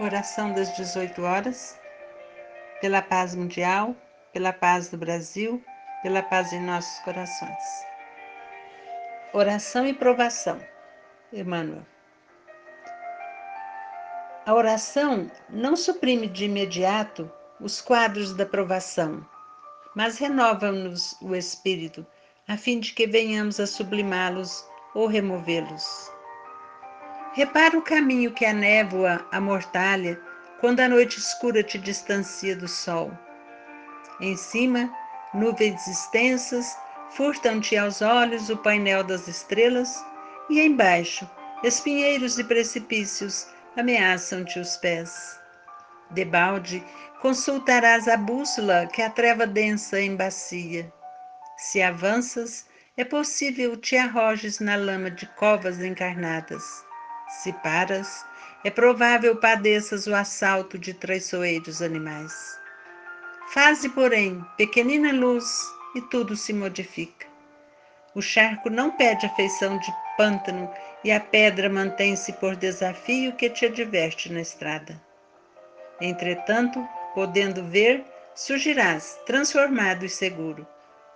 Oração das 18 horas, pela paz mundial, pela paz do Brasil, pela paz em nossos corações. Oração e provação. Emmanuel. A oração não suprime de imediato os quadros da provação, mas renova-nos o espírito, a fim de que venhamos a sublimá-los ou removê-los. Repara o caminho que a névoa amortalha quando a noite escura te distancia do sol. Em cima, nuvens extensas furtam-te aos olhos o painel das estrelas, e embaixo, espinheiros e precipícios ameaçam-te os pés. Debalde, consultarás a bússola que a treva densa embacia. Se avanças, é possível te arrojes na lama de covas encarnadas. Se paras, é provável padeças o assalto de traiçoeiros animais. Faze, porém, pequenina luz e tudo se modifica. O charco não pede a feição de pântano e a pedra mantém-se por desafio que te adverte na estrada. Entretanto, podendo ver, surgirás transformado e seguro,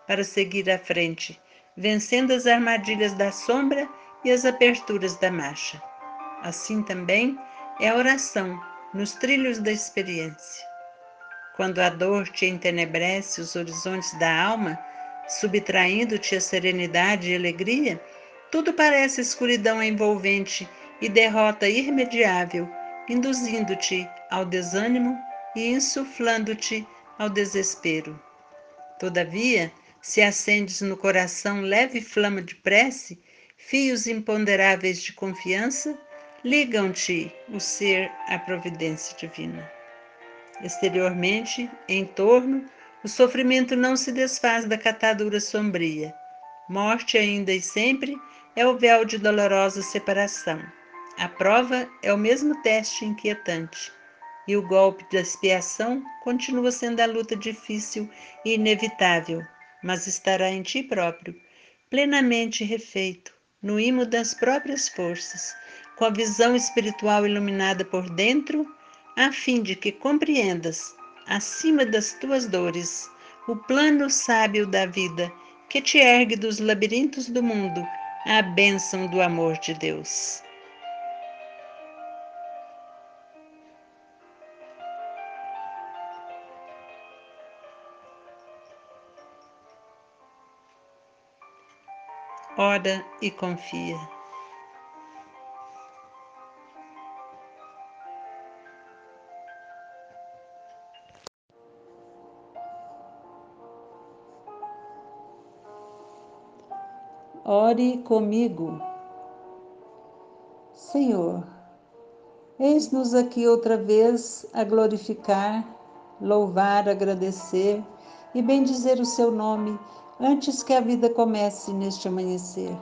para seguir à frente, vencendo as armadilhas da sombra e as aberturas da marcha. Assim também é a oração nos trilhos da experiência. Quando a dor te entenebrece os horizontes da alma, subtraindo-te a serenidade e alegria, tudo parece escuridão envolvente e derrota irremediável, induzindo-te ao desânimo e insuflando-te ao desespero. Todavia, se acendes no coração leve flama de prece, fios imponderáveis de confiança, ligam-te o ser à providência divina. Exteriormente, em torno, o sofrimento não se desfaz da catadura sombria. Morte ainda e sempre é o véu de dolorosa separação. A prova é o mesmo teste inquietante. E o golpe da expiação continua sendo a luta difícil e inevitável, mas estará em ti próprio, plenamente refeito, no imo das próprias forças, com a visão espiritual iluminada por dentro, a fim de que compreendas, acima das tuas dores, o plano sábio da vida que te ergue dos labirintos do mundo a bênção do amor de Deus. Ora e confia. Ore comigo. Senhor, eis-nos aqui outra vez a glorificar, louvar, agradecer e bendizer o seu nome antes que a vida comece neste amanhecer.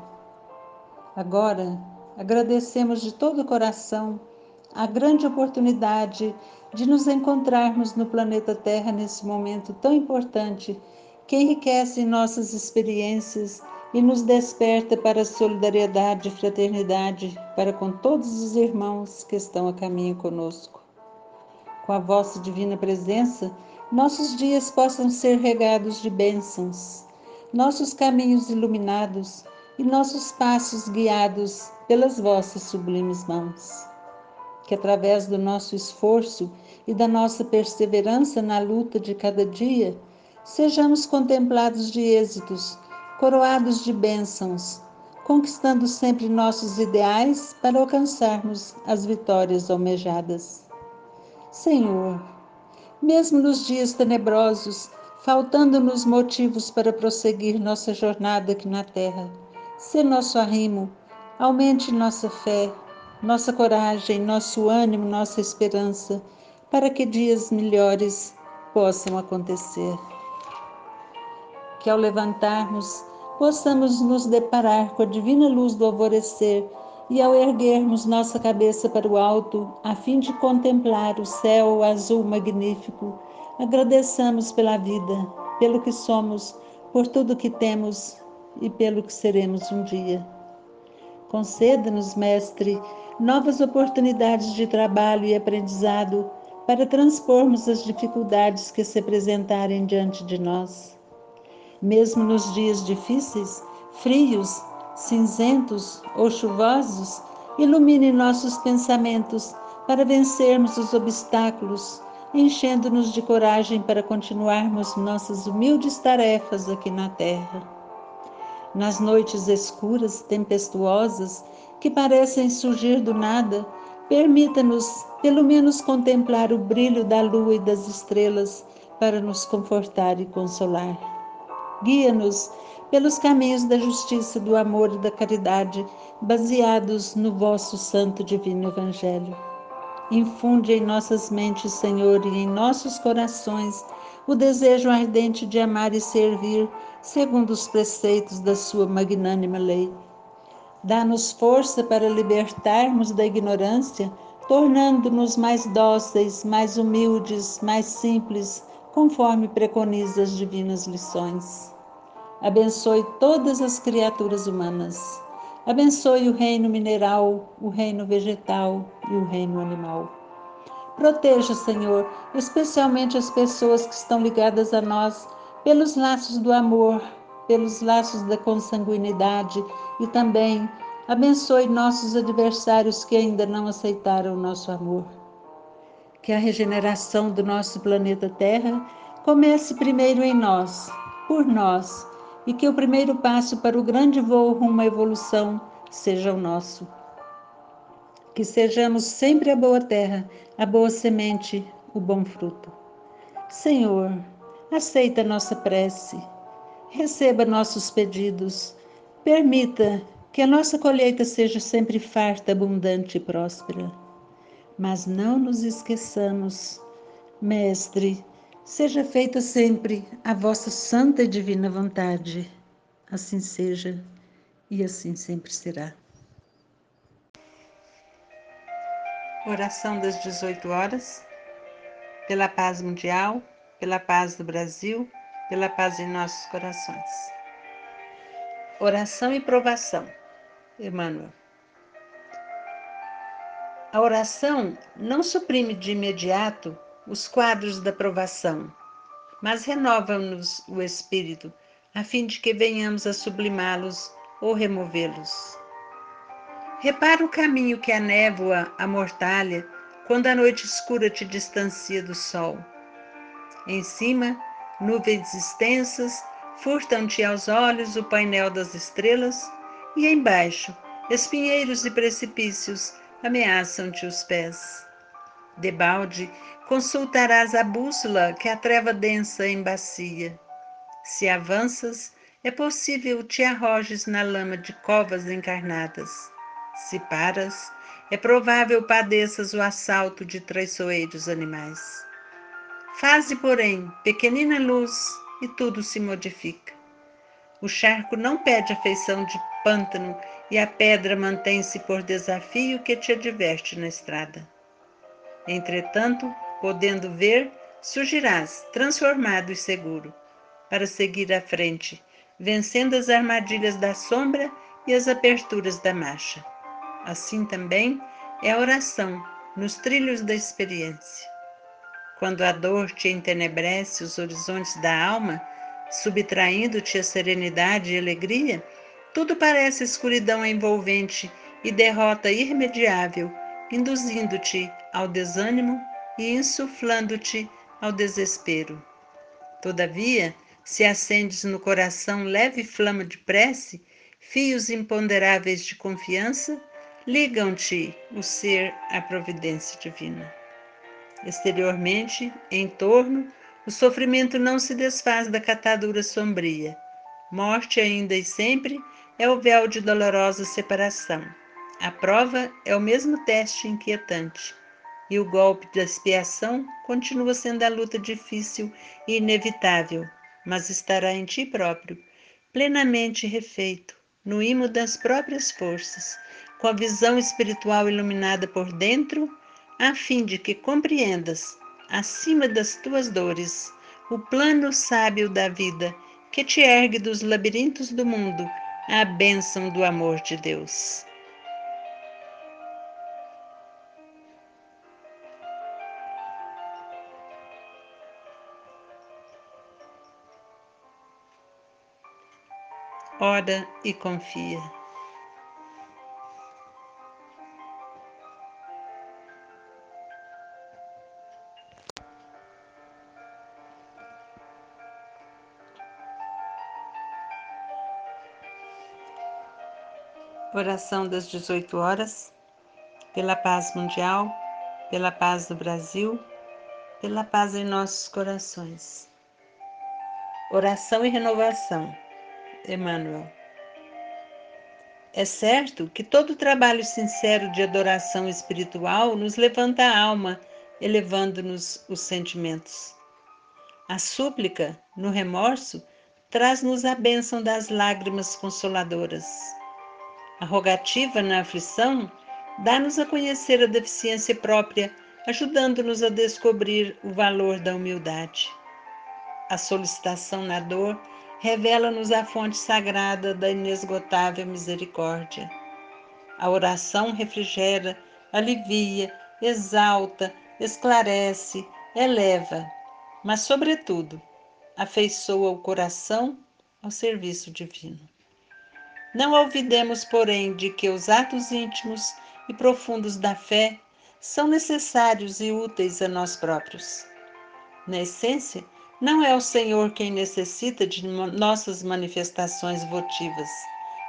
Agora, agradecemos de todo o coração a grande oportunidade de nos encontrarmos no planeta Terra nesse momento tão importante que enriquece nossas experiências e nos desperta para a solidariedade e fraternidade para com todos os irmãos que estão a caminho conosco. Com a vossa divina presença, nossos dias possam ser regados de bênçãos, nossos caminhos iluminados e nossos passos guiados pelas vossas sublimes mãos. Que através do nosso esforço e da nossa perseverança na luta de cada dia, sejamos contemplados de êxitos coroados de bênçãos, conquistando sempre nossos ideais para alcançarmos as vitórias almejadas. Senhor, mesmo nos dias tenebrosos, faltando-nos motivos para prosseguir nossa jornada aqui na terra, se nosso arrimo, aumente nossa fé, nossa coragem, nosso ânimo, nossa esperança, para que dias melhores possam acontecer que ao levantarmos possamos nos deparar com a divina luz do alvorecer e ao erguermos nossa cabeça para o alto, a fim de contemplar o céu azul magnífico, agradeçamos pela vida, pelo que somos, por tudo que temos e pelo que seremos um dia. Conceda-nos, Mestre, novas oportunidades de trabalho e aprendizado para transpormos as dificuldades que se apresentarem diante de nós. Mesmo nos dias difíceis, frios, cinzentos ou chuvosos, ilumine nossos pensamentos para vencermos os obstáculos, enchendo-nos de coragem para continuarmos nossas humildes tarefas aqui na terra nas noites escuras, tempestuosas, que parecem surgir do nada, permita-nos, pelo menos, contemplar o brilho da lua e das estrelas para nos confortar e consolar. Guia-nos pelos caminhos da justiça, do amor e da caridade, baseados no vosso santo divino Evangelho. Infunde em nossas mentes, Senhor, e em nossos corações o desejo ardente de amar e servir, segundo os preceitos da Sua magnânima lei. Dá-nos força para libertarmos da ignorância, tornando-nos mais dóceis, mais humildes, mais simples, conforme preconiza as divinas lições. Abençoe todas as criaturas humanas. Abençoe o reino mineral, o reino vegetal e o reino animal. Proteja, Senhor, especialmente as pessoas que estão ligadas a nós pelos laços do amor, pelos laços da consanguinidade e também abençoe nossos adversários que ainda não aceitaram o nosso amor. Que a regeneração do nosso planeta Terra comece primeiro em nós, por nós, e que o primeiro passo para o grande voo rumo à evolução seja o nosso que sejamos sempre a boa terra, a boa semente, o bom fruto. Senhor, aceita nossa prece, receba nossos pedidos, permita que a nossa colheita seja sempre farta, abundante e próspera. Mas não nos esqueçamos, Mestre, seja feita sempre a vossa santa e divina vontade. Assim seja e assim sempre será. Oração das 18 horas, pela paz mundial, pela paz do Brasil, pela paz em nossos corações. Oração e provação. Emmanuel. A oração não suprime de imediato os quadros da provação, mas renova-nos o espírito, a fim de que venhamos a sublimá-los ou removê-los. Repara o caminho que a névoa amortalha quando a noite escura te distancia do sol. Em cima, nuvens extensas furtam-te aos olhos o painel das estrelas, e embaixo, espinheiros e precipícios ameaçam-te os pés. Debalde, consultarás a bússola que a treva densa embacia. Se avanças, é possível te arrojes na lama de covas encarnadas. Se paras, é provável padeças o assalto de traiçoeiros animais. Faze, porém, pequenina luz e tudo se modifica. O charco não pede a feição de pântano e a pedra mantém-se por desafio que te adverte na estrada. Entretanto, podendo ver, surgirás transformado e seguro, para seguir à frente, vencendo as armadilhas da sombra e as aperturas da marcha. Assim também é a oração nos trilhos da experiência. Quando a dor te entenebrece os horizontes da alma, subtraindo-te a serenidade e alegria, tudo parece escuridão envolvente e derrota irremediável, induzindo-te ao desânimo e insuflando-te ao desespero. Todavia, se acendes no coração leve flama de prece, fios imponderáveis de confiança, ligam-te o ser à providência divina. Exteriormente, em torno, o sofrimento não se desfaz da catadura sombria. Morte ainda e sempre é o véu de dolorosa separação. A prova é o mesmo teste inquietante. E o golpe da expiação continua sendo a luta difícil e inevitável, mas estará em ti próprio, plenamente refeito, no imo das próprias forças, com a visão espiritual iluminada por dentro, a fim de que compreendas, acima das tuas dores, o plano sábio da vida que te ergue dos labirintos do mundo à bênção do amor de Deus. Ora e confia. Oração das 18 horas, pela paz mundial, pela paz do Brasil, pela paz em nossos corações. Oração e renovação. Emmanuel. É certo que todo trabalho sincero de adoração espiritual nos levanta a alma, elevando-nos os sentimentos. A súplica, no remorso, traz-nos a bênção das lágrimas consoladoras a rogativa na aflição dá-nos a conhecer a deficiência própria, ajudando-nos a descobrir o valor da humildade. A solicitação na dor revela-nos a fonte sagrada da inesgotável misericórdia. A oração refrigera, alivia, exalta, esclarece, eleva, mas, sobretudo, afeiçoa o coração ao serviço divino. Não olvidemos, porém, de que os atos íntimos e profundos da fé são necessários e úteis a nós próprios. Na essência, não é o Senhor quem necessita de nossas manifestações votivas,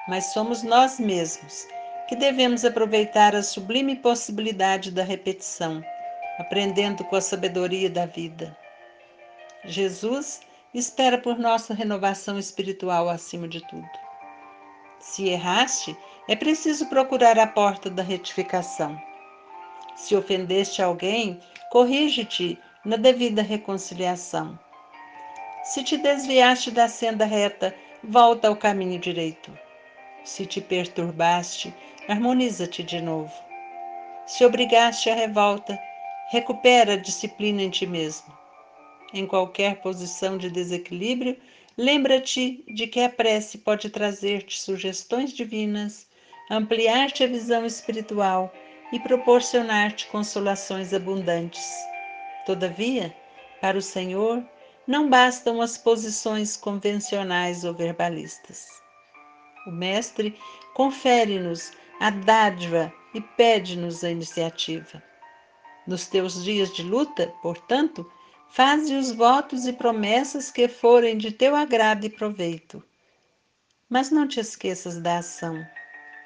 mas somos nós mesmos que devemos aproveitar a sublime possibilidade da repetição, aprendendo com a sabedoria da vida. Jesus espera por nossa renovação espiritual acima de tudo. Se erraste, é preciso procurar a porta da retificação. Se ofendeste alguém, corrige-te na devida reconciliação. Se te desviaste da senda reta, volta ao caminho direito. Se te perturbaste, harmoniza-te de novo. Se obrigaste à revolta, recupera a disciplina em ti mesmo. Em qualquer posição de desequilíbrio, Lembra-te de que a prece pode trazer-te sugestões divinas, ampliar-te a visão espiritual e proporcionar-te consolações abundantes. Todavia, para o Senhor, não bastam as posições convencionais ou verbalistas. O Mestre confere-nos a dádiva e pede-nos a iniciativa. Nos teus dias de luta, portanto, Faze os votos e promessas que forem de teu agrado e proveito. Mas não te esqueças da ação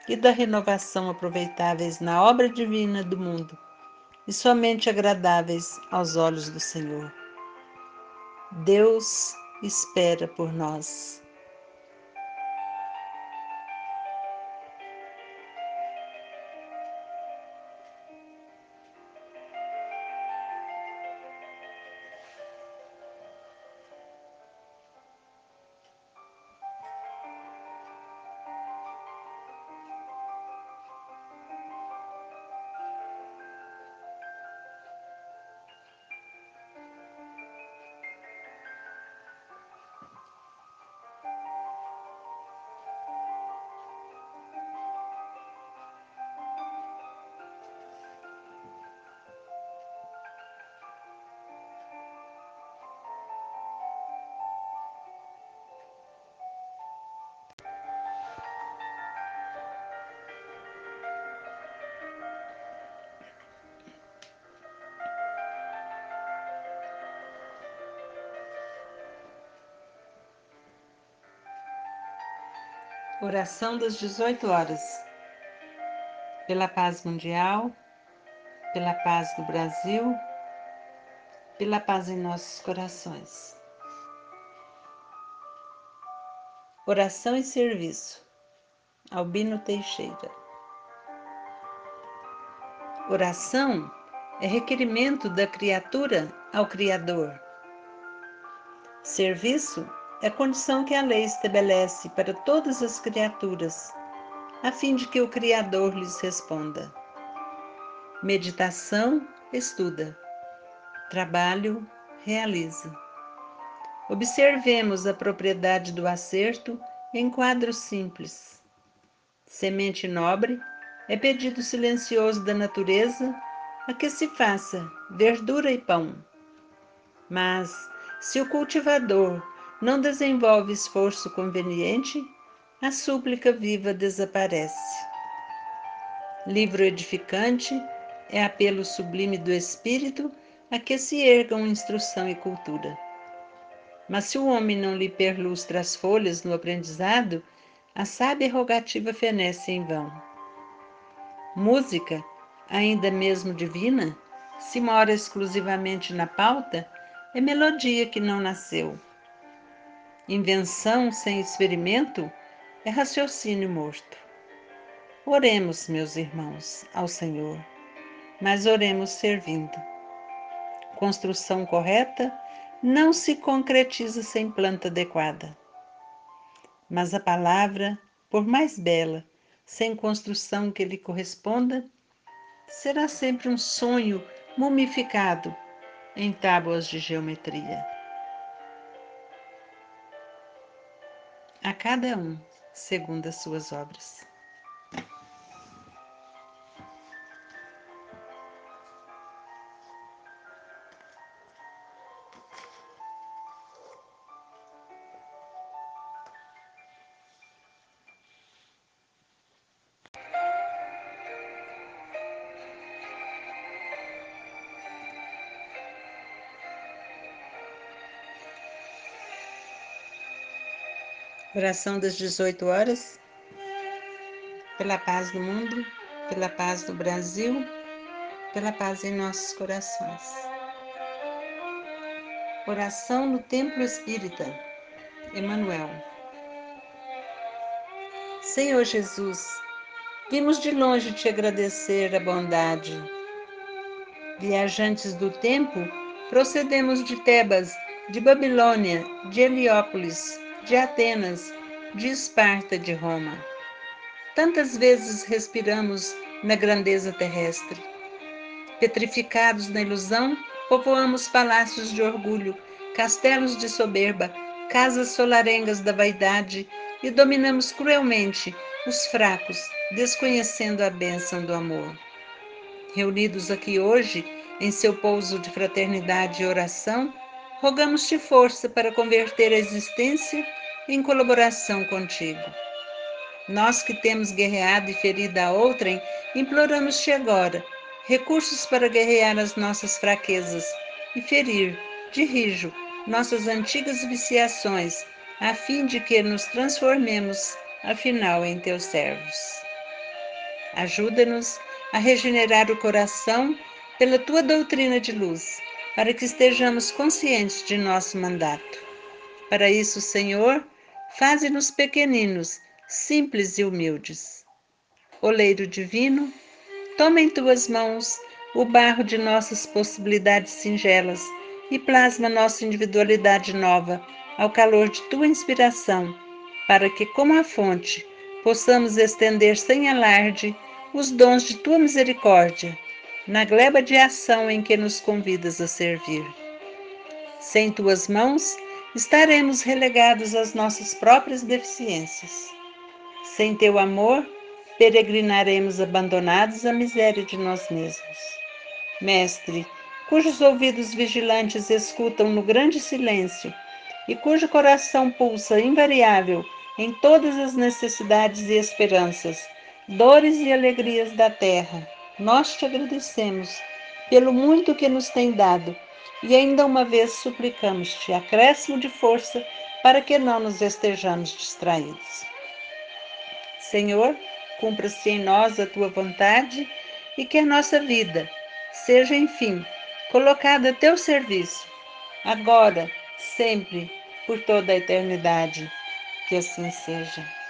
e da renovação aproveitáveis na obra divina do mundo e somente agradáveis aos olhos do Senhor. Deus espera por nós. Oração das 18 horas. Pela paz mundial, pela paz do Brasil, pela paz em nossos corações. Oração e serviço. Albino Teixeira. Oração é requerimento da criatura ao Criador. Serviço é a condição que a lei estabelece para todas as criaturas, a fim de que o Criador lhes responda. Meditação, estuda. Trabalho, realiza. Observemos a propriedade do acerto em quadros simples. Semente nobre é pedido silencioso da natureza a que se faça verdura e pão. Mas, se o cultivador não desenvolve esforço conveniente, a súplica viva desaparece. Livro edificante é apelo sublime do espírito a que se ergam instrução e cultura. Mas se o homem não lhe perlustra as folhas no aprendizado, a sábia rogativa fenece em vão. Música, ainda mesmo divina, se mora exclusivamente na pauta, é melodia que não nasceu. Invenção sem experimento é raciocínio morto. Oremos, meus irmãos, ao Senhor, mas oremos servindo. Construção correta não se concretiza sem planta adequada. Mas a palavra, por mais bela, sem construção que lhe corresponda, será sempre um sonho mumificado em tábuas de geometria. A cada um, segundo as suas obras. Oração das 18 horas. Pela paz do mundo, pela paz do Brasil, pela paz em nossos corações. Oração no Templo Espírita. Emanuel. Senhor Jesus, vimos de longe te agradecer a bondade. Viajantes do tempo, procedemos de Tebas, de Babilônia, de Heliópolis, de Atenas, de Esparta, de Roma. Tantas vezes respiramos na grandeza terrestre. Petrificados na ilusão, povoamos palácios de orgulho, castelos de soberba, casas solarengas da vaidade e dominamos cruelmente os fracos, desconhecendo a bênção do amor. Reunidos aqui hoje, em seu pouso de fraternidade e oração, rogamos-te força para converter a existência em colaboração contigo. Nós que temos guerreado e ferido a outrem, imploramos-te agora recursos para guerrear as nossas fraquezas e ferir, de rijo, nossas antigas viciações, a fim de que nos transformemos, afinal, em teus servos. Ajuda-nos a regenerar o coração pela tua doutrina de luz para que estejamos conscientes de nosso mandato. Para isso, Senhor, faze-nos pequeninos, simples e humildes. Oleiro divino, toma em tuas mãos o barro de nossas possibilidades singelas e plasma nossa individualidade nova ao calor de tua inspiração, para que, como a fonte, possamos estender sem alarde os dons de tua misericórdia na gleba de ação em que nos convidas a servir. Sem tuas mãos, estaremos relegados às nossas próprias deficiências. Sem teu amor, peregrinaremos abandonados à miséria de nós mesmos. Mestre, cujos ouvidos vigilantes escutam no grande silêncio e cujo coração pulsa invariável em todas as necessidades e esperanças, dores e alegrias da terra, nós te agradecemos pelo muito que nos tem dado e ainda uma vez suplicamos-te acréscimo de força para que não nos estejamos distraídos. Senhor, cumpra-se em nós a tua vontade e que a nossa vida seja, enfim, colocada a teu serviço, agora, sempre, por toda a eternidade. Que assim seja.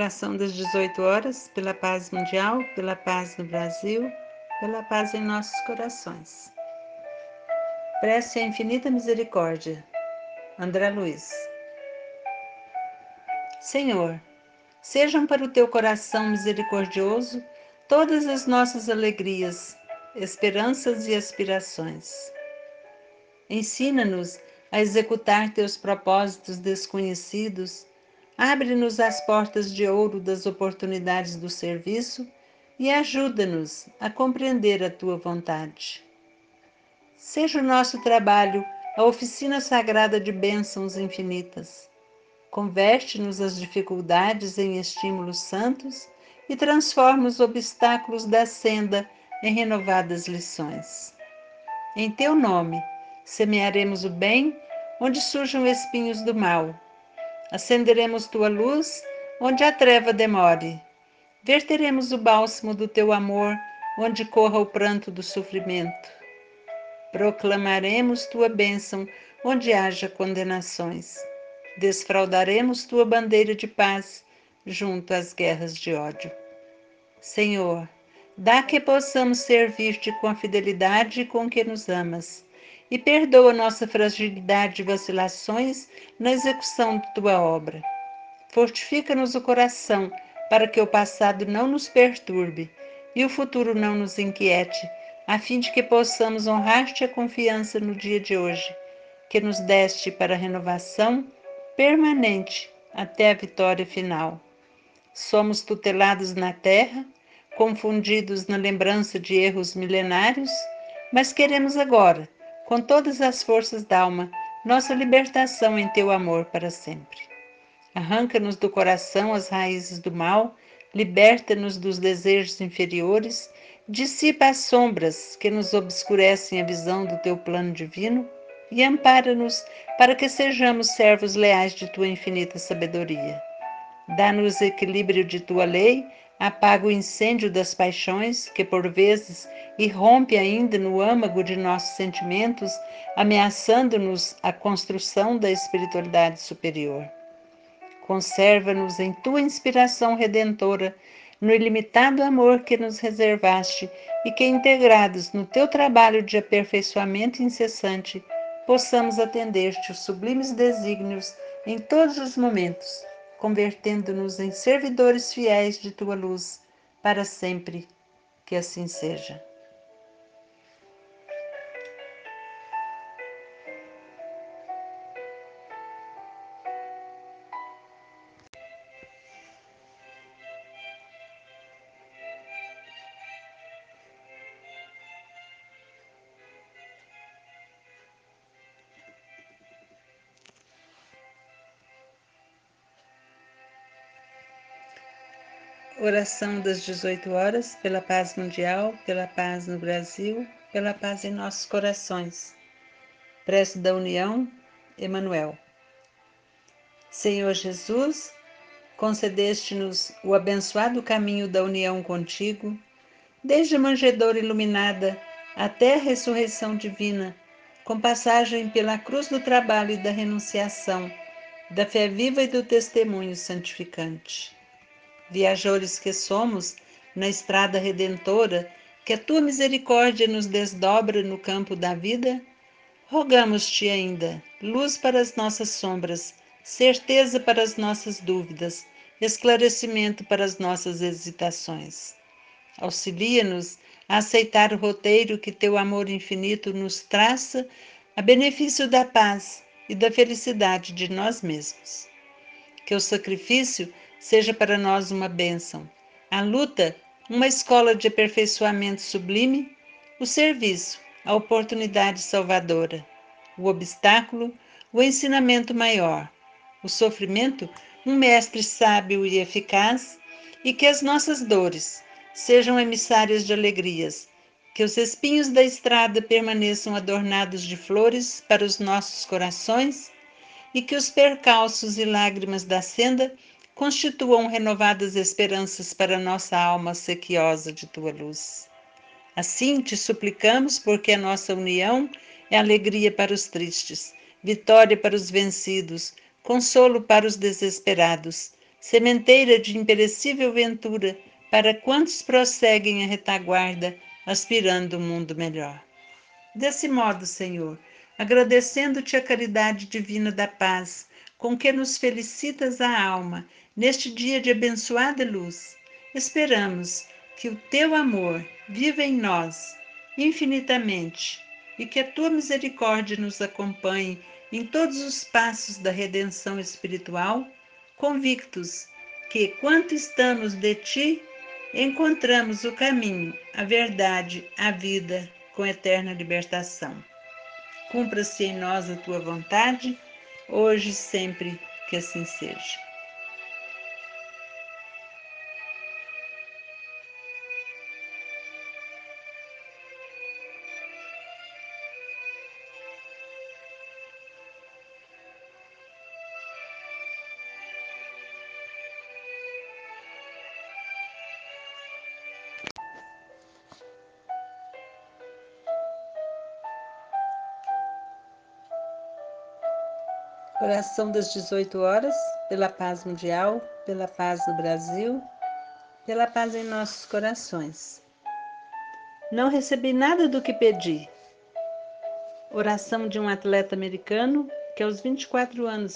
Oração das 18 horas, pela paz mundial, pela paz no Brasil, pela paz em nossos corações. Prece a infinita misericórdia. André Luiz. Senhor, sejam para o teu coração misericordioso todas as nossas alegrias, esperanças e aspirações. Ensina-nos a executar teus propósitos desconhecidos, abre-nos as portas de ouro das oportunidades do serviço e ajuda-nos a compreender a tua vontade. Seja o nosso trabalho a oficina sagrada de bênçãos infinitas. Converte-nos as dificuldades em estímulos santos e transforma os obstáculos da senda em renovadas lições. Em teu nome, semearemos o bem onde surjam espinhos do mal. Acenderemos tua luz onde a treva demore. Verteremos o bálsamo do teu amor onde corra o pranto do sofrimento. Proclamaremos tua bênção onde haja condenações. Desfraudaremos tua bandeira de paz junto às guerras de ódio. Senhor, dá que possamos servir-te com a fidelidade com que nos amas e perdoa nossa fragilidade e vacilações na execução de tua obra. Fortifica-nos o coração para que o passado não nos perturbe e o futuro não nos inquiete, a fim de que possamos honrar-te a confiança no dia de hoje, que nos deste para a renovação permanente até a vitória final. Somos tutelados na terra, confundidos na lembrança de erros milenários, mas queremos agora com todas as forças da alma, nossa libertação em teu amor para sempre. Arranca-nos do coração as raízes do mal, liberta-nos dos desejos inferiores, dissipa as sombras que nos obscurecem a visão do teu plano divino e ampara-nos para que sejamos servos leais de tua infinita sabedoria. Dá-nos equilíbrio de tua lei apaga o incêndio das paixões que por vezes irrompe ainda no âmago de nossos sentimentos, ameaçando-nos a construção da espiritualidade superior. Conserva-nos em tua inspiração redentora, no ilimitado amor que nos reservaste e que, integrados no teu trabalho de aperfeiçoamento incessante, possamos atender-te os sublimes desígnios em todos os momentos convertendo-nos em servidores fiéis de tua luz para sempre. Que assim seja. Oração das 18 horas pela paz mundial, pela paz no Brasil, pela paz em nossos corações. Prece da União, Emanuel. Senhor Jesus, concedeste-nos o abençoado caminho da união contigo, desde a manjedoura iluminada até a ressurreição divina, com passagem pela cruz do trabalho e da renunciação, da fé viva e do testemunho santificante viajores que somos, na estrada redentora, que a tua misericórdia nos desdobra no campo da vida, rogamos-te ainda luz para as nossas sombras, certeza para as nossas dúvidas, esclarecimento para as nossas hesitações. Auxilia-nos a aceitar o roteiro que teu amor infinito nos traça a benefício da paz e da felicidade de nós mesmos. Que o sacrifício seja para nós uma bênção. A luta, uma escola de aperfeiçoamento sublime, o serviço, a oportunidade salvadora, o obstáculo, o ensinamento maior, o sofrimento, um mestre sábio e eficaz, e que as nossas dores sejam emissárias de alegrias, que os espinhos da estrada permaneçam adornados de flores para os nossos corações e que os percalços e lágrimas da senda constituam renovadas esperanças para nossa alma sequiosa de tua luz. Assim te suplicamos, porque a nossa união é alegria para os tristes, vitória para os vencidos, consolo para os desesperados, sementeira de imperecível ventura para quantos prosseguem a retaguarda, aspirando um mundo melhor. Desse modo, Senhor, agradecendo-te a caridade divina da paz, com que nos felicitas a alma Neste dia de abençoada luz, esperamos que o teu amor viva em nós infinitamente e que a tua misericórdia nos acompanhe em todos os passos da redenção espiritual, convictos que, quanto estamos de ti, encontramos o caminho, a verdade, a vida com eterna libertação. Cumpra-se em nós a tua vontade, hoje e sempre que assim seja. Oração das 18 horas, pela paz mundial, pela paz no Brasil, pela paz em nossos corações. Não recebi nada do que pedi. Oração de um atleta americano que aos 24 anos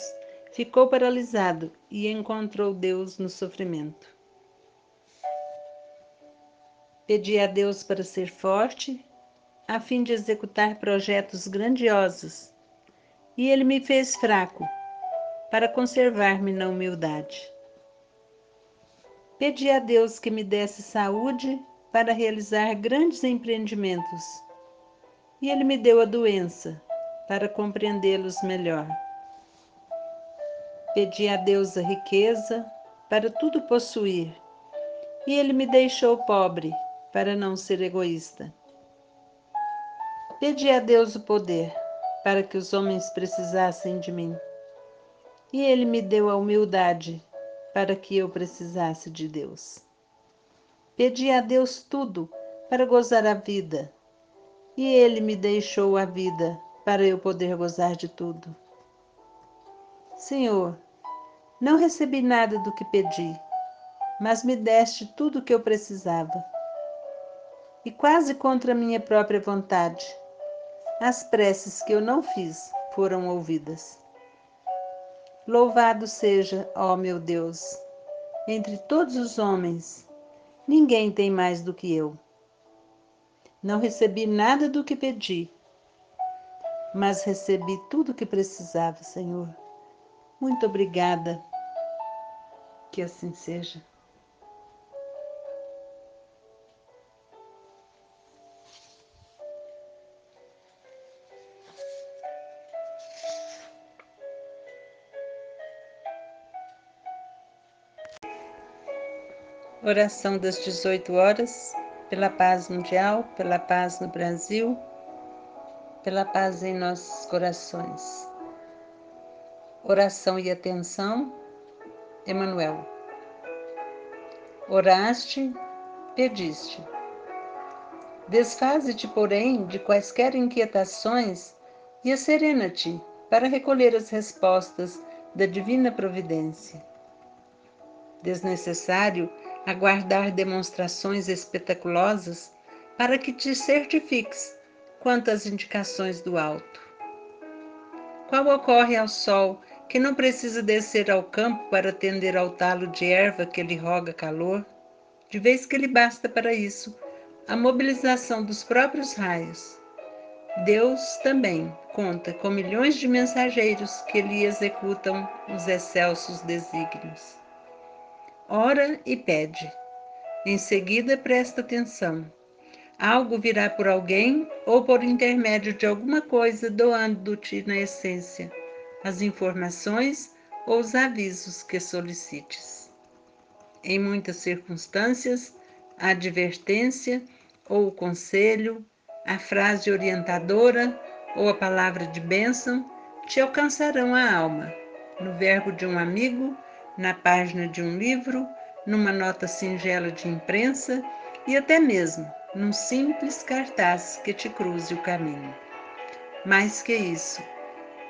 ficou paralisado e encontrou Deus no sofrimento. Pedi a Deus para ser forte, a fim de executar projetos grandiosos e ele me fez fraco, para conservar-me na humildade. Pedi a Deus que me desse saúde para realizar grandes empreendimentos, e ele me deu a doença para compreendê-los melhor. Pedi a Deus a riqueza para tudo possuir, e ele me deixou pobre para não ser egoísta. Pedi a Deus o poder para que os homens precisassem de mim. E ele me deu a humildade para que eu precisasse de Deus. Pedi a Deus tudo para gozar a vida, e ele me deixou a vida para eu poder gozar de tudo. Senhor, não recebi nada do que pedi, mas me deste tudo o que eu precisava. E quase contra minha própria vontade, as preces que eu não fiz foram ouvidas. Louvado seja, ó meu Deus, entre todos os homens, ninguém tem mais do que eu. Não recebi nada do que pedi, mas recebi tudo o que precisava, Senhor. Muito obrigada. Que assim seja. Oração das 18 horas, pela paz mundial, pela paz no Brasil, pela paz em nossos corações. Oração e atenção, Emanuel. Oraste, pediste. Desfaze-te, porém, de quaisquer inquietações e acerena-te para recolher as respostas da divina providência. Desnecessário aguardar demonstrações espetaculosas para que te certifiques quanto às indicações do alto. Qual ocorre ao sol que não precisa descer ao campo para atender ao talo de erva que lhe roga calor, de vez que lhe basta para isso a mobilização dos próprios raios. Deus também conta com milhões de mensageiros que lhe executam os excelsos desígnios. Ora e pede. Em seguida, presta atenção. Algo virá por alguém ou por intermédio de alguma coisa, doando-te na essência as informações ou os avisos que solicites. Em muitas circunstâncias, a advertência ou o conselho, a frase orientadora ou a palavra de bênção te alcançarão a alma, no verbo de um amigo na página de um livro, numa nota singela de imprensa e até mesmo num simples cartaz que te cruze o caminho. Mais que isso,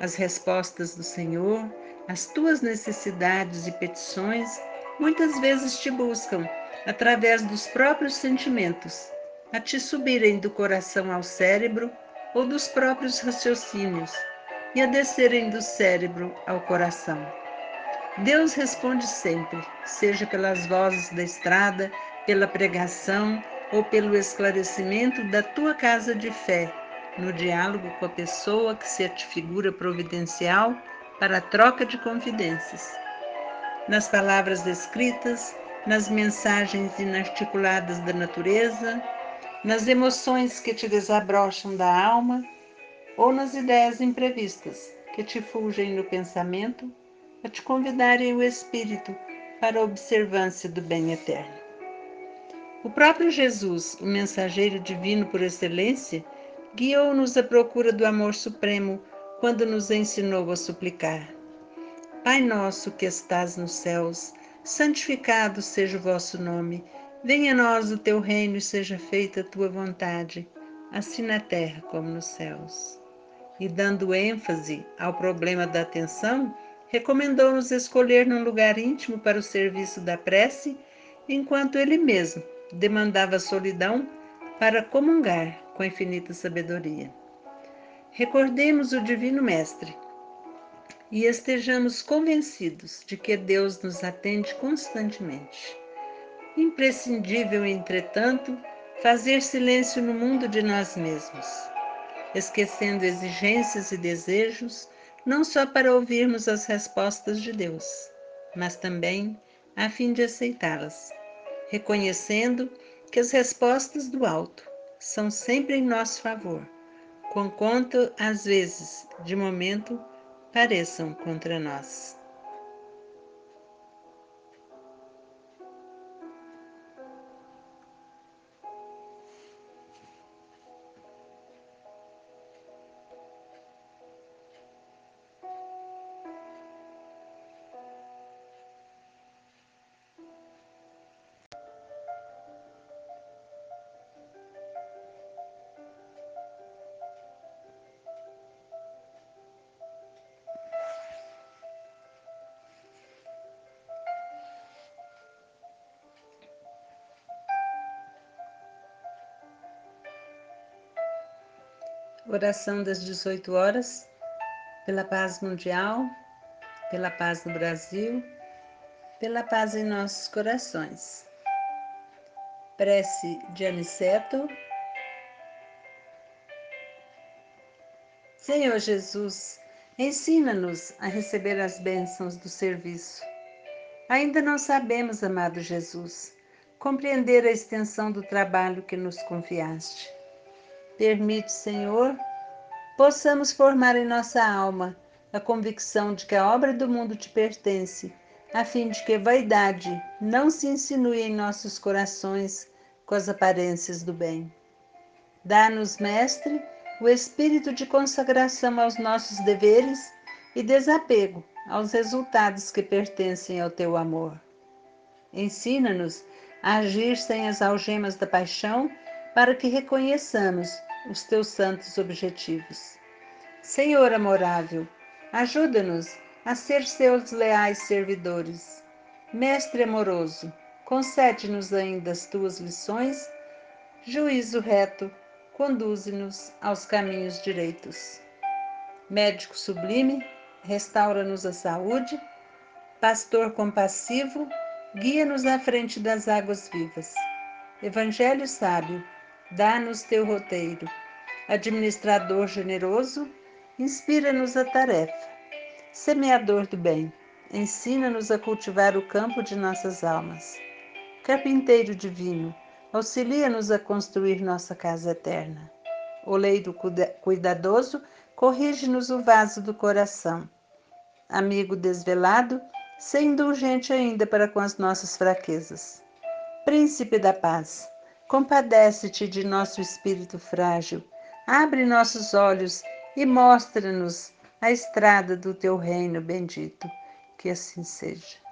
as respostas do Senhor, as tuas necessidades e petições, muitas vezes te buscam através dos próprios sentimentos, a te subirem do coração ao cérebro ou dos próprios raciocínios e a descerem do cérebro ao coração. Deus responde sempre, seja pelas vozes da estrada, pela pregação ou pelo esclarecimento da tua casa de fé, no diálogo com a pessoa que se te figura providencial para a troca de confidências. Nas palavras descritas, nas mensagens inarticuladas da natureza, nas emoções que te desabrocham da alma ou nas ideias imprevistas que te fulgem no pensamento a te convidarem o espírito para a observância do bem eterno. O próprio Jesus, o mensageiro divino por excelência, guiou-nos à procura do amor supremo quando nos ensinou a suplicar. Pai nosso que estás nos céus, santificado seja o vosso nome. Venha a nós o teu reino e seja feita a tua vontade, assim na terra como nos céus. E dando ênfase ao problema da atenção, recomendou-nos escolher num lugar íntimo para o serviço da prece, enquanto ele mesmo demandava solidão para comungar com a infinita sabedoria. Recordemos o Divino Mestre e estejamos convencidos de que Deus nos atende constantemente. Imprescindível, entretanto, fazer silêncio no mundo de nós mesmos, esquecendo exigências e desejos, não só para ouvirmos as respostas de Deus, mas também a fim de aceitá-las, reconhecendo que as respostas do alto são sempre em nosso favor conquanto às vezes, de momento, pareçam contra nós. Oração das 18 horas, pela paz mundial, pela paz no Brasil, pela paz em nossos corações. Prece de Aniceto. Senhor Jesus, ensina-nos a receber as bênçãos do serviço. Ainda não sabemos, amado Jesus, compreender a extensão do trabalho que nos confiaste. Permite, Senhor, possamos formar em nossa alma a convicção de que a obra do mundo te pertence, a fim de que vaidade não se insinue em nossos corações com as aparências do bem. Dá-nos, Mestre, o espírito de consagração aos nossos deveres e desapego aos resultados que pertencem ao teu amor. Ensina-nos a agir sem as algemas da paixão para que reconheçamos os teus santos objetivos. Senhor amorável, ajuda-nos a ser seus leais servidores. Mestre amoroso, concede-nos ainda as tuas lições. Juízo reto, conduze-nos aos caminhos direitos. Médico sublime, restaura-nos a saúde. Pastor compassivo, guia-nos à frente das águas vivas. Evangelho sábio, dá-nos teu roteiro. Administrador generoso, inspira-nos a tarefa. Semeador do bem, ensina-nos a cultivar o campo de nossas almas. Carpinteiro divino, auxilia-nos a construir nossa casa eterna. Oleiro cuidadoso, corrige-nos o vaso do coração. Amigo desvelado, ser indulgente ainda para com as nossas fraquezas. Príncipe da paz, Compadece-te de nosso espírito frágil, abre nossos olhos e mostra-nos a estrada do teu reino bendito. Que assim seja.